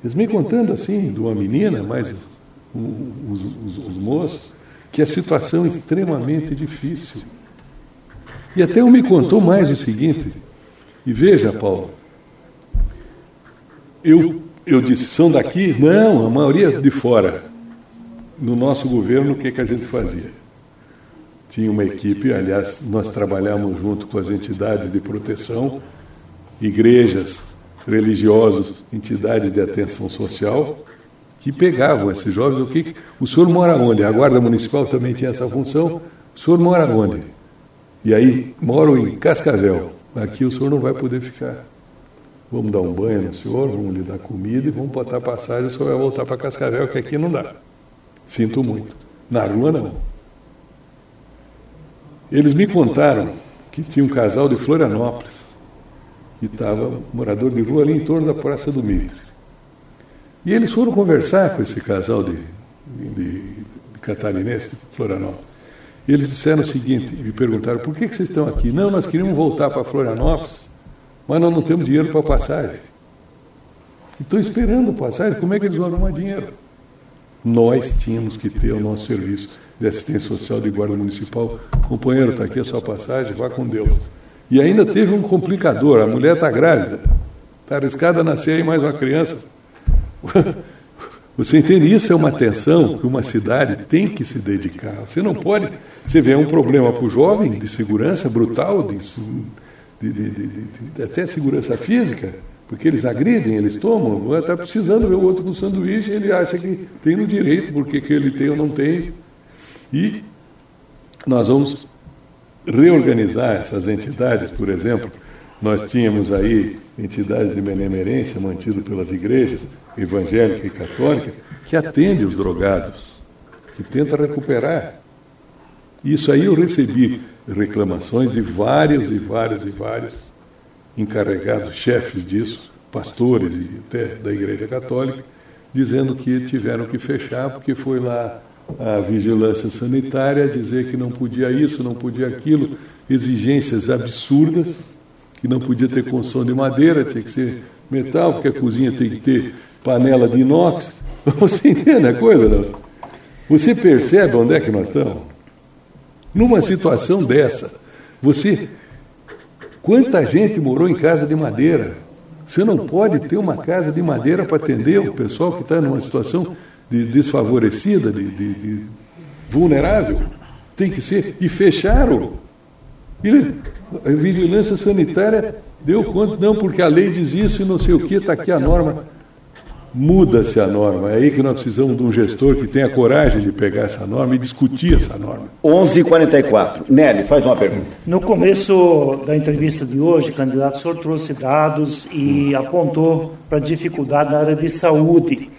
Eles me contando assim, de uma menina, mais os, os, os, os moços, que a situação é extremamente difícil. E até um me contou mais o seguinte, e veja, Paulo, eu, eu disse, são daqui? Não, a maioria de fora. No nosso governo, o que, que a gente fazia? Tinha uma equipe, aliás, nós trabalhamos junto com as entidades de proteção, igrejas, religiosos, entidades de atenção social, que pegavam esses jovens. O que o senhor mora onde? A Guarda Municipal também tinha essa função. O senhor mora onde? E aí moram em Cascavel. Aqui o senhor não vai poder ficar. Vamos dar um banho no senhor, vamos lhe dar comida e vamos botar passagem, o senhor vai voltar para Cascavel, que aqui não dá. Sinto muito. Na rua não. Eles me contaram que tinha um casal de Florianópolis que estava morador de rua ali em torno da Praça do Mitre. E eles foram conversar com esse casal de, de, de catarinense de Florianópolis. Eles disseram o seguinte, me perguntaram, por que, que vocês estão aqui? Não, nós queríamos voltar para Florianópolis, mas nós não temos dinheiro para passagem. Estão esperando passagem, como é que eles vão arrumar dinheiro? Nós tínhamos que ter o nosso serviço de assistência social de guarda municipal. Companheiro, está aqui a sua passagem, vá com Deus. E ainda teve um complicador, a mulher está grávida, está arriscada a nascer aí mais uma criança. Você entende? Isso é uma atenção que uma cidade tem que se dedicar. Você não pode. Você vê um problema para o jovem de segurança brutal, de, de, de, até segurança física, porque eles agridem, eles tomam. Está precisando ver o outro com sanduíche, ele acha que tem no direito, porque que ele tem ou não tem. E nós vamos reorganizar essas entidades, por exemplo. Nós tínhamos aí entidades de benemerência mantidas pelas igrejas evangélica e católica que atende os drogados, que tenta recuperar. Isso aí eu recebi reclamações de vários e vários e vários encarregados, chefes disso, pastores até da Igreja Católica, dizendo que tiveram que fechar porque foi lá a vigilância sanitária dizer que não podia isso, não podia aquilo, exigências absurdas, que não podia ter construção de madeira, tinha que ser metal, porque a cozinha tem que ter panela de inox. [LAUGHS] Você entende a coisa, não? Você percebe onde é que nós estamos? Numa situação dessa, você. Quanta gente morou em casa de madeira? Você não pode ter uma casa de madeira para atender o pessoal que está numa situação de desfavorecida, de, de, de, vulnerável. Tem que ser. E fecharam. E a vigilância sanitária Deu conta? Não, porque a lei diz isso e não sei o que, está aqui a norma. Muda-se a norma. É aí que nós precisamos de um gestor que tenha coragem de pegar essa norma e discutir essa norma. 11h44. Nelly, faz uma pergunta. No começo da entrevista de hoje, candidato, o senhor trouxe dados e apontou para a dificuldade na área de saúde.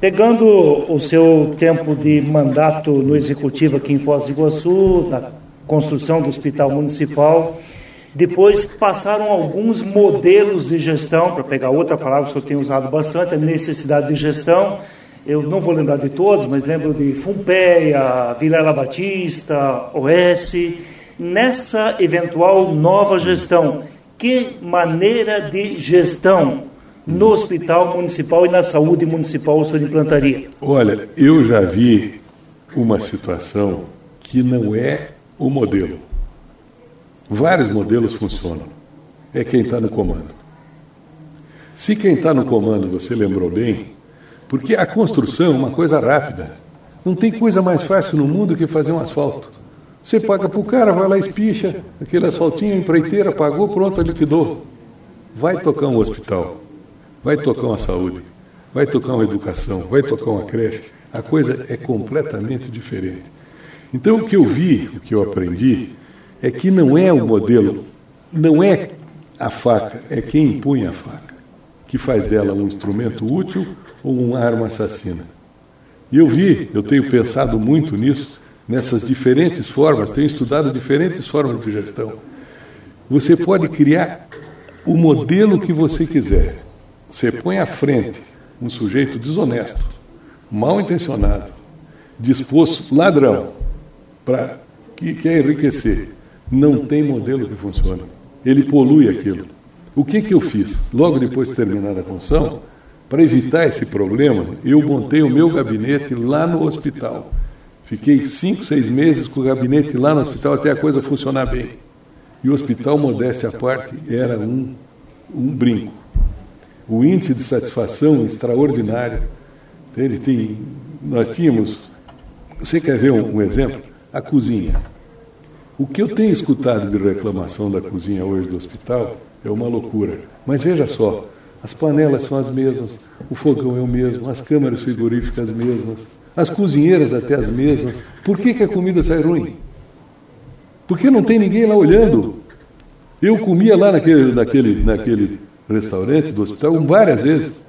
Pegando o seu tempo de mandato no Executivo aqui em Foz do Iguaçu, na construção do Hospital Municipal, depois passaram alguns modelos de gestão, para pegar outra palavra que o senhor tem usado bastante, a necessidade de gestão. Eu não vou lembrar de todos, mas lembro de Fumpeia, Vilela Batista, OS. Nessa eventual nova gestão, que maneira de gestão no hospital municipal e na saúde municipal o senhor implantaria? Olha, eu já vi uma situação que não é o modelo. Vários modelos funcionam. É quem está no comando. Se quem está no comando, você lembrou bem, porque a construção é uma coisa rápida. Não tem coisa mais fácil no mundo que fazer um asfalto. Você paga para o cara, vai lá, espicha, aquele asfaltinho, empreiteira, pagou, pronto, liquidou. Vai tocar um hospital, vai tocar uma saúde, vai tocar uma educação, vai tocar uma creche. A coisa é completamente diferente. Então, o que eu vi, o que eu aprendi, é que não é o modelo, não é a faca, é quem impõe a faca, que faz dela um instrumento útil ou uma arma assassina. E eu vi, eu tenho pensado muito nisso, nessas diferentes formas, tenho estudado diferentes formas de gestão. Você pode criar o modelo que você quiser. Você põe à frente um sujeito desonesto, mal intencionado, disposto, ladrão, para que quer enriquecer não tem modelo que funcione. Ele polui aquilo. O que, que eu fiz? Logo depois de terminar a construção, para evitar esse problema, eu montei o meu gabinete lá no hospital. Fiquei cinco, seis meses com o gabinete lá no hospital até a coisa funcionar bem. E o hospital, modéstia à parte, era um, um brinco. O índice de satisfação extraordinário. Ele tem, nós tínhamos, você quer ver um, um exemplo? A cozinha. O que eu tenho escutado de reclamação da cozinha hoje do hospital é uma loucura. Mas veja só, as panelas são as mesmas, o fogão é o mesmo, as câmaras frigoríficas as mesmas, as cozinheiras até as mesmas. Por que, que a comida sai ruim? Porque não tem ninguém lá olhando. Eu comia lá naquele, naquele, naquele restaurante do hospital várias vezes.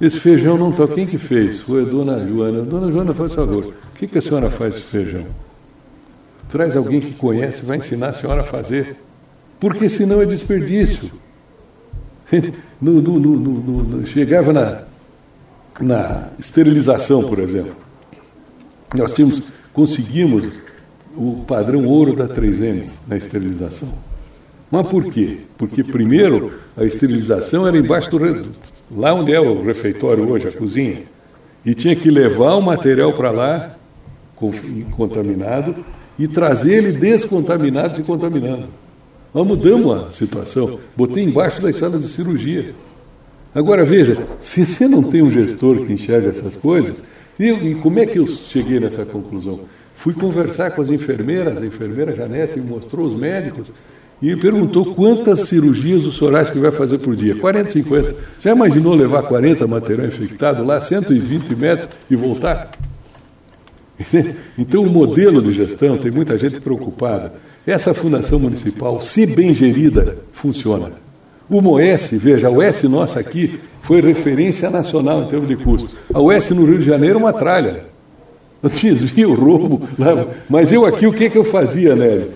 Esse feijão não está. Quem que fez? Foi a dona Joana. Dona Joana, faz favor. O que, que a senhora faz com feijão? Traz alguém que conhece, vai ensinar a senhora a fazer. Porque senão é desperdício. [LAUGHS] No, no, no, chegava na, na esterilização, por exemplo. Nós tínhamos, conseguimos o padrão ouro da 3M na esterilização. Mas por quê? Porque primeiro a esterilização era embaixo do lá onde é o refeitório hoje, a cozinha. E tinha que levar o material para lá contaminado e trazer ele descontaminado se contaminando. Nós mudamos a situação. Botei embaixo das salas de cirurgia. Agora veja, se você não tem um gestor que enxerga essas coisas, e como é que eu cheguei nessa conclusão? Fui conversar com as enfermeiras, a enfermeira Janete me mostrou os médicos e perguntou quantas cirurgias o que vai fazer por dia? 40, 50. Já imaginou levar 40 material infectado lá, 120 metros e voltar? Então, o modelo de gestão, tem muita gente preocupada. Essa fundação municipal, se bem gerida, funciona. O MOS, veja, a OS nossa aqui foi referência nacional em termos de custo. A OS no Rio de Janeiro, uma tralha. Eu desvio, roubo. Mas eu aqui, o que, que eu fazia, Nélio?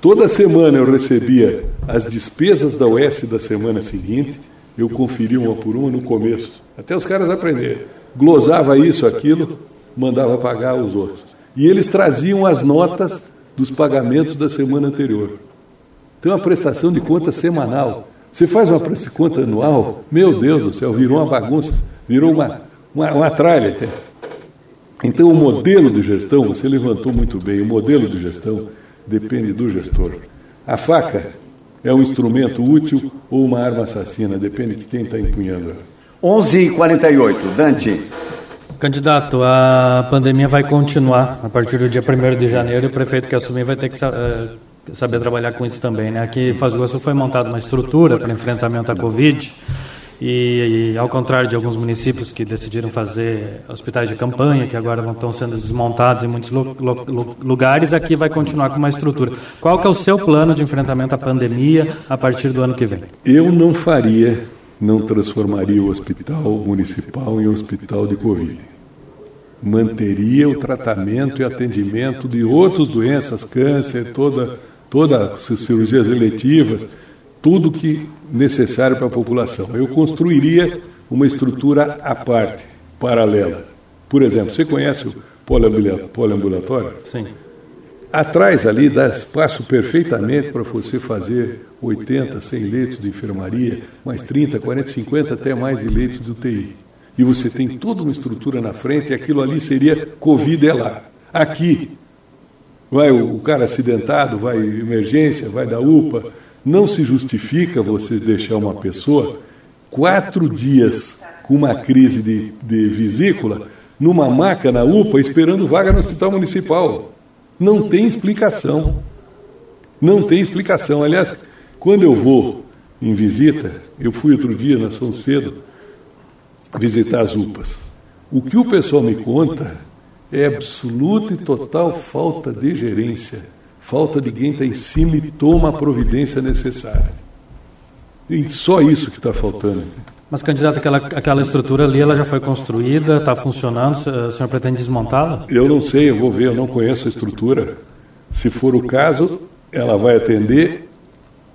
Toda semana eu recebia as despesas da OS da semana seguinte, eu conferia uma por uma no começo, até os caras aprenderem. Glosava isso, aquilo, mandava pagar os outros. E eles traziam as notas dos pagamentos da semana anterior. Tem uma prestação de conta semanal. Você faz uma conta anual, meu Deus do céu, virou uma bagunça, virou uma, uma, uma tralha até. Então, o modelo de gestão, você levantou muito bem, o modelo de gestão depende do gestor. A faca é um instrumento útil ou uma arma assassina, depende de quem está empunhando ela. 11h48, Dante. Candidato, a pandemia vai continuar a partir do dia 1 de janeiro e o prefeito que assumir vai ter que uh, saber trabalhar com isso também. Né? Aqui em Iguaçu foi montada uma estrutura para enfrentamento à Covid. E, e, ao contrário de alguns municípios que decidiram fazer hospitais de campanha, que agora estão sendo desmontados em muitos lo, lo, lugares, aqui vai continuar com uma estrutura. Qual que é o seu plano de enfrentamento à pandemia a partir do ano que vem? Eu não faria, não transformaria o hospital municipal em hospital de Covid. Manteria o tratamento e atendimento de outras doenças, câncer, toda, toda cirurgias eletivas, tudo que necessário para a população. Eu construiria uma estrutura à parte, paralela. Por exemplo, você conhece o poliambulatório? Sim. Atrás ali dá espaço perfeitamente para você fazer 80, 100 leitos de enfermaria, mais 30, 40, 50, até mais de leitos de UTI. E você tem toda uma estrutura na frente, e aquilo ali seria Covid é lá. Aqui, vai o cara acidentado, vai emergência, vai da UPA, não se justifica você deixar uma pessoa quatro dias com uma crise de, de vesícula numa maca na UPA esperando vaga no hospital municipal. Não tem explicação. Não tem explicação. Aliás, quando eu vou em visita, eu fui outro dia na São Cedo visitar as UPAs. O que o pessoal me conta é absoluta e total falta de gerência falta de quem está em cima e toma a providência necessária. E só isso que está faltando. Mas, candidato, aquela, aquela estrutura ali ela já foi construída, está funcionando, o senhor pretende desmontá-la? Eu não sei, eu vou ver, eu não conheço a estrutura. Se for o caso, ela vai atender.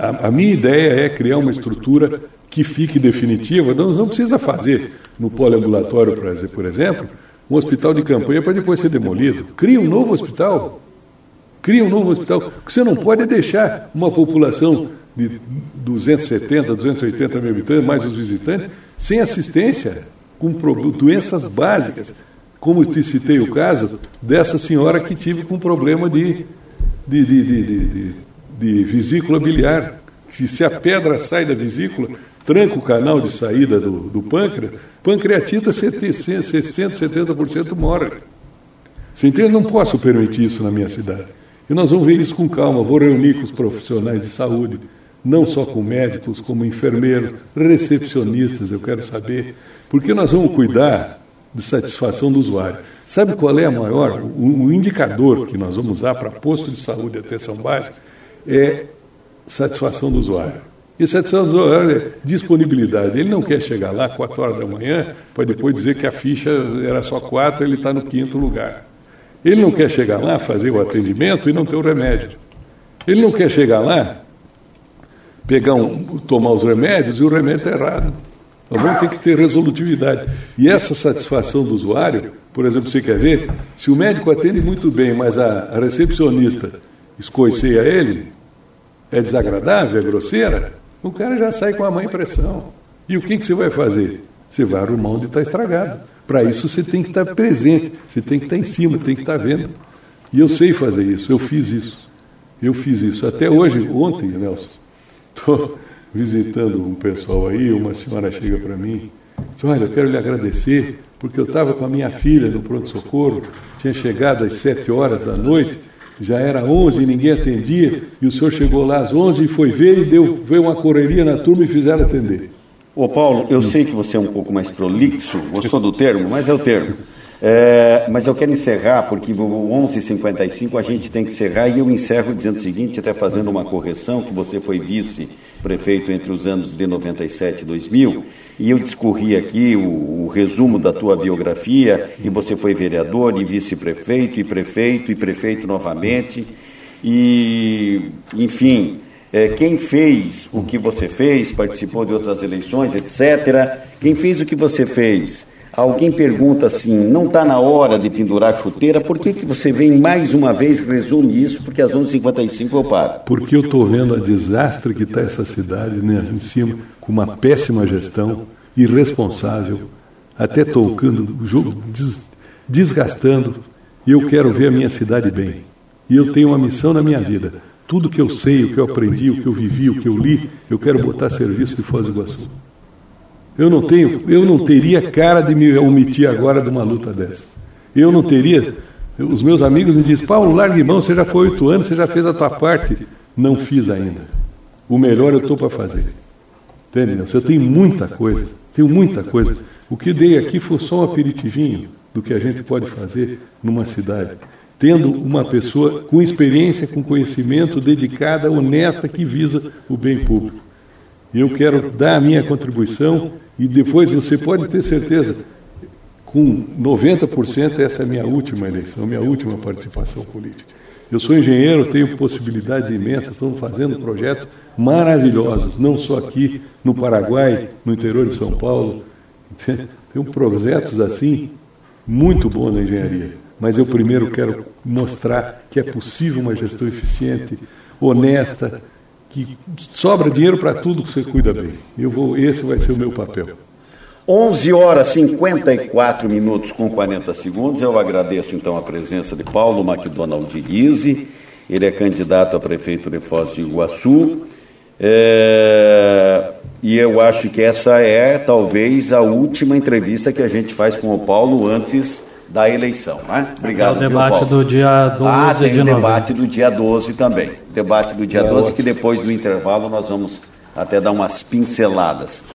A, a minha ideia é criar uma estrutura que fique definitiva. Não, não precisa fazer no poliambulatório, por exemplo, um hospital de campanha para depois ser demolido. Cria um novo hospital. Cria um novo hospital. O que você não pode é deixar uma população de 270, 280 mil habitantes, mais os visitantes, sem assistência, com doenças básicas. Como te citei o caso dessa senhora que tive com problema de, de, de, de, de vesícula biliar. Que se a pedra sai da vesícula, tranca o canal de saída do, do pâncreas, pancreatita 60, 70% morre. Você entende? Não posso permitir isso na minha cidade. E nós vamos ver isso com calma. Vou reunir com os profissionais de saúde, não só com médicos, como enfermeiros, recepcionistas, eu quero saber, porque nós vamos cuidar de satisfação do usuário. Sabe qual é a maior? O, o indicador que nós vamos usar para posto de saúde e atenção básica é satisfação do usuário. E satisfação do usuário é disponibilidade. Ele não quer chegar lá 4 horas da manhã para depois dizer que a ficha era só 4 ele está no quinto lugar. Ele não quer chegar lá, fazer o atendimento e não ter o remédio. Ele não quer chegar lá, pegar um, tomar os remédios e o remédio está errado. Nós vamos ter que ter resolutividade. E essa satisfação do usuário, por exemplo, você quer ver, se o médico atende muito bem, mas a, recepcionista escoiceia ele, é desagradável, é grosseira, o cara já sai com a má impressão. E o que, que você vai fazer? Você vai arrumar onde está estragado. Para isso você tem que estar presente, você tem que estar em cima, tem que estar vendo. E eu sei fazer isso, eu fiz isso. Eu fiz isso. Até hoje, ontem, Nelson, estou visitando um pessoal aí, uma senhora chega para mim, diz, olha, eu quero lhe agradecer, porque eu estava com a minha filha no pronto-socorro, tinha chegado às sete horas da noite, já era onze e ninguém atendia, e o senhor chegou lá às onze e foi ver e deu, veio uma correria na turma e fizeram atender. Ô Paulo, eu sei que você é um pouco mais prolixo, gostou do termo, mas é o termo. É, mas eu quero encerrar, porque 11h55 a gente tem que encerrar, e eu encerro dizendo o seguinte, até fazendo uma correção, que você foi vice-prefeito entre os anos de 97 e 2000, e eu discorri aqui o, o resumo da tua biografia, e você foi vereador, e vice-prefeito, e prefeito, e prefeito novamente, e, enfim, é, quem fez o que você fez, participou de outras eleições, etc. Quem fez o que você fez? Alguém pergunta assim, não está na hora de pendurar chuteira, por que, que você vem mais uma vez resume isso? Porque às 11h55 eu paro. Porque eu estou vendo a desastre que está essa cidade né, em cima, com uma péssima gestão, irresponsável, até tocando, desgastando, e eu quero ver a minha cidade bem. E eu tenho uma missão na minha vida tudo que eu sei, o que eu aprendi, o que eu vivi, o que eu li, eu quero botar a serviço de Foz do Iguaçu. Eu não tenho, eu não teria cara de me omitir agora de uma luta dessa. Eu não teria. Os meus amigos me dizem, Paulo, largue mão, você já foi oito anos, você já fez a tua parte. não fiz ainda. O melhor eu estou para fazer. Entende, Nelson? Eu tenho muita coisa, tenho muita coisa. O que dei aqui foi só um aperitivinho do que a gente pode fazer numa cidade. Tendo uma pessoa com experiência, com conhecimento, dedicada, honesta, que visa o bem público. Eu quero dar a minha contribuição e depois você pode ter certeza, com 90% essa é a minha última eleição, minha última participação política. Eu sou engenheiro, tenho possibilidades imensas, estamos fazendo projetos maravilhosos, não só aqui no Paraguai, no interior de São Paulo. [LAUGHS] Tem projetos assim muito bons na engenharia. Mas eu primeiro quero mostrar que é possível uma gestão eficiente, honesta, que sobra dinheiro para tudo que você cuida bem. Eu vou, esse vai ser o meu papel. 11 horas 54 minutos com 40 segundos. Eu agradeço então a presença de Paulo McDonald de Guise. Ele é candidato a prefeito de Foz de Iguaçu. É... E eu acho que essa é talvez a última entrevista que a gente faz com o Paulo antes da eleição. Né? Obrigado, é o debate viu, do dia 12 ah, tem de o novembro. debate do dia 12 também. Debate do dia 12, que depois do intervalo nós vamos até dar umas pinceladas.